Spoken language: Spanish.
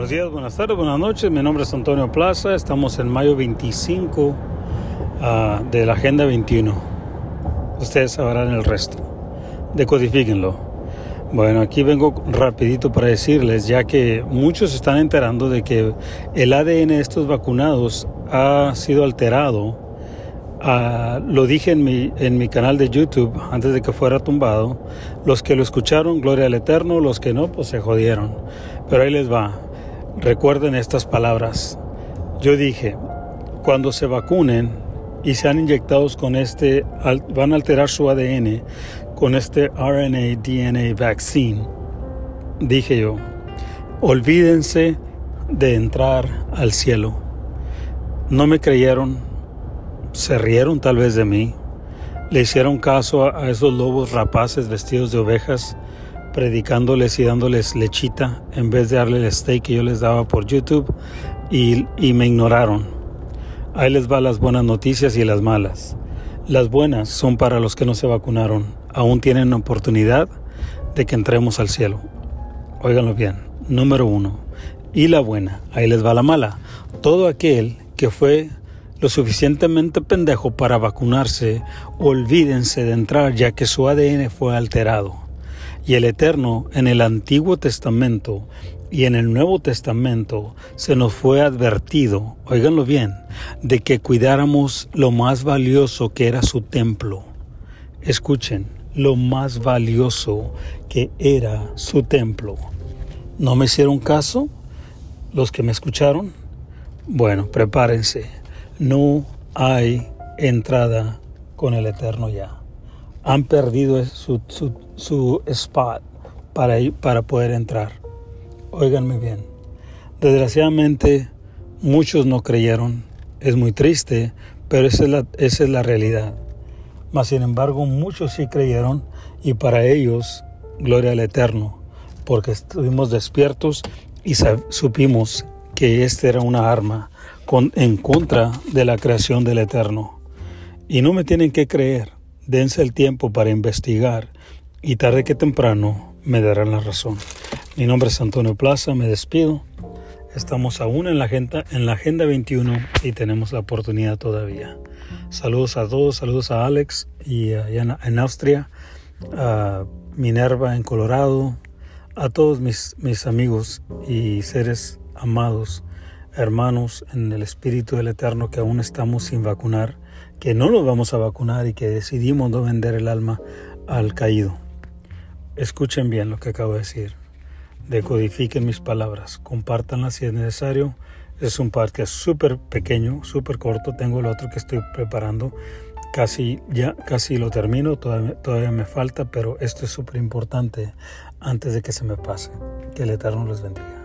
Buenos días, buenas tardes, buenas noches. Mi nombre es Antonio Plaza. Estamos en mayo 25 ah, de la Agenda 21. Ustedes sabrán el resto. Decodifíquenlo. Bueno, aquí vengo rapidito para decirles, ya que muchos están enterando de que el ADN de estos vacunados ha sido alterado Ah, lo dije en mi, en mi canal de YouTube antes de que fuera tumbado. Los que lo escucharon, gloria al Eterno. Los que no, pues se jodieron. Pero ahí les va. Recuerden estas palabras. Yo dije, cuando se vacunen y sean inyectados con este, van a alterar su ADN con este RNA DNA vaccine. Dije yo, olvídense de entrar al cielo. No me creyeron se rieron tal vez de mí, le hicieron caso a, esos lobos rapaces vestidos de ovejas, predicándoles y dándoles lechita en vez de darle el steak que yo les daba por YouTube y, y me ignoraron. Ahí les va las buenas noticias y las malas. Las buenas son para los que no se vacunaron. Aún tienen oportunidad de que entremos al cielo. Óiganlo bien. Número uno. Y la buena. Ahí les va la mala. Todo aquel que fue lo suficientemente pendejo para vacunarse, olvídense de entrar ya que su ADN fue alterado. Y el Eterno en el Antiguo Testamento y en el Nuevo Testamento se nos fue advertido, oiganlo bien, de que cuidáramos lo más valioso que era su templo. Escuchen, lo más valioso que era su templo. ¿No me hicieron caso los que me escucharon? Bueno, prepárense no hay entrada con el Eterno ya. Han perdido su, su, spot para, para poder entrar. Óiganme bien. Desgraciadamente, muchos no creyeron. Es muy triste, pero esa es la, esa es la realidad. Mas, sin embargo, muchos sí creyeron y para ellos, gloria al Eterno, porque estuvimos despiertos y supimos que esta era una arma en contra de la creación del Eterno. Y no me tienen que creer, dense el tiempo para investigar y tarde que temprano me darán la razón. Mi nombre es Antonio Plaza, me despido. Estamos aún en la agenda, en la agenda 21 y tenemos la oportunidad todavía. Saludos a todos, saludos a Alex y allá en Austria, a Minerva en Colorado, a todos mis, mis amigos y seres amados hermanos en el Espíritu del Eterno que aún estamos sin vacunar, que no nos vamos a vacunar y que decidimos no vender el alma al caído. Escuchen bien lo que acabo de decir. Decodifiquen mis palabras, compártanlas si es necesario. Es un podcast súper pequeño, súper corto. Tengo el otro que estoy preparando. Casi ya, casi lo termino. Todavía, me falta, pero esto es súper importante antes de que se me pase. Que el Eterno les bendiga.